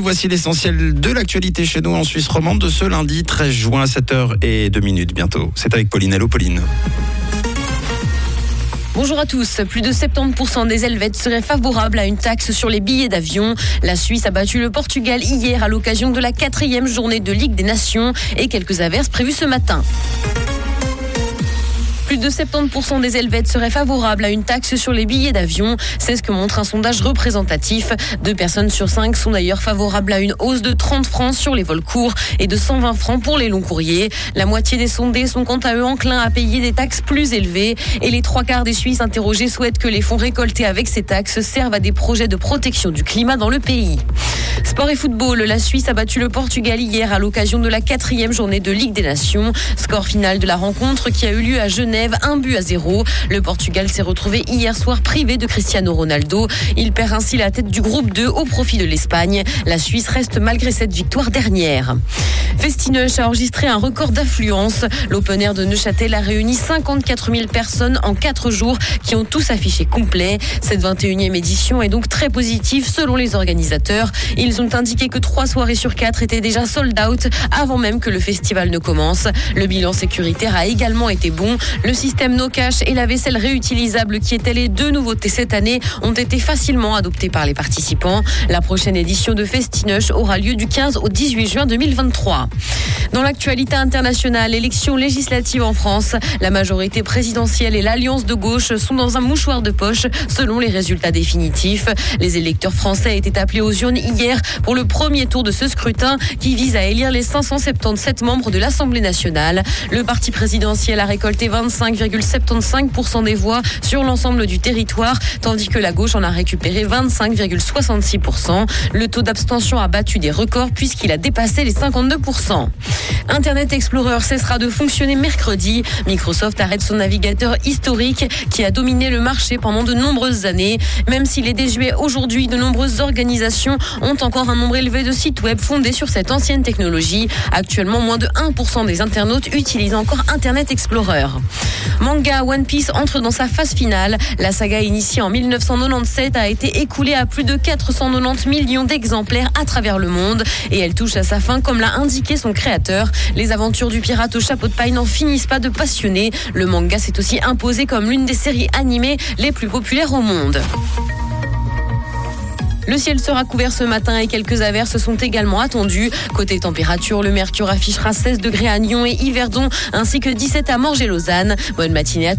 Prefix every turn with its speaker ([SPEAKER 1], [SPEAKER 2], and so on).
[SPEAKER 1] Voici l'essentiel de l'actualité chez nous en Suisse romande de ce lundi 13 juin à 7h et 2 minutes bientôt. C'est avec Pauline. Hello Pauline.
[SPEAKER 2] Bonjour à tous. Plus de 70% des Helvètes seraient favorables à une taxe sur les billets d'avion. La Suisse a battu le Portugal hier à l'occasion de la quatrième journée de Ligue des Nations et quelques averses prévues ce matin. Plus de 70% des Helvètes seraient favorables à une taxe sur les billets d'avion. C'est ce que montre un sondage représentatif. Deux personnes sur cinq sont d'ailleurs favorables à une hausse de 30 francs sur les vols courts et de 120 francs pour les longs courriers. La moitié des sondés sont quant à eux enclins à payer des taxes plus élevées et les trois quarts des Suisses interrogés souhaitent que les fonds récoltés avec ces taxes servent à des projets de protection du climat dans le pays. Sport et football, la Suisse a battu le Portugal hier à l'occasion de la quatrième journée de Ligue des Nations. Score final de la rencontre qui a eu lieu à Genève, un but à zéro. Le Portugal s'est retrouvé hier soir privé de Cristiano Ronaldo. Il perd ainsi la tête du groupe 2 au profit de l'Espagne. La Suisse reste malgré cette victoire dernière. Festinoche a enregistré un record d'affluence. L'Open Air de Neuchâtel a réuni 54 000 personnes en 4 jours qui ont tous affiché complet. Cette 21e édition est donc très positive selon les organisateurs. Ils ont indiqué que 3 soirées sur 4 étaient déjà sold out avant même que le festival ne commence. Le bilan sécuritaire a également été bon. Le système no cash et la vaisselle réutilisable qui étaient les deux nouveautés cette année ont été facilement adoptés par les participants. La prochaine édition de Festinoche aura lieu du 15 au 18 juin 2023. Dans l'actualité internationale, élection législative en France, la majorité présidentielle et l'alliance de gauche sont dans un mouchoir de poche selon les résultats définitifs. Les électeurs français étaient appelés aux urnes hier pour le premier tour de ce scrutin qui vise à élire les 577 membres de l'Assemblée nationale. Le parti présidentiel a récolté 25,75% des voix sur l'ensemble du territoire, tandis que la gauche en a récupéré 25,66%. Le taux d'abstention a battu des records puisqu'il a dépassé les 52%. Internet Explorer cessera de fonctionner mercredi. Microsoft arrête son navigateur historique qui a dominé le marché pendant de nombreuses années. Même s'il est désuet aujourd'hui, de nombreuses organisations ont encore un nombre élevé de sites web fondés sur cette ancienne technologie. Actuellement, moins de 1% des internautes utilisent encore Internet Explorer. Manga One Piece entre dans sa phase finale. La saga initiée en 1997 a été écoulée à plus de 490 millions d'exemplaires à travers le monde et elle touche à sa fin comme l'a indiqué son créateur. Les aventures du pirate au chapeau de paille n'en finissent pas de passionner. Le manga s'est aussi imposé comme l'une des séries animées les plus populaires au monde. Le ciel sera couvert ce matin et quelques averses sont également attendues. Côté température, le mercure affichera 16 degrés à Nyon et Yverdon ainsi que 17 à Morges et Lausanne. Bonne matinée à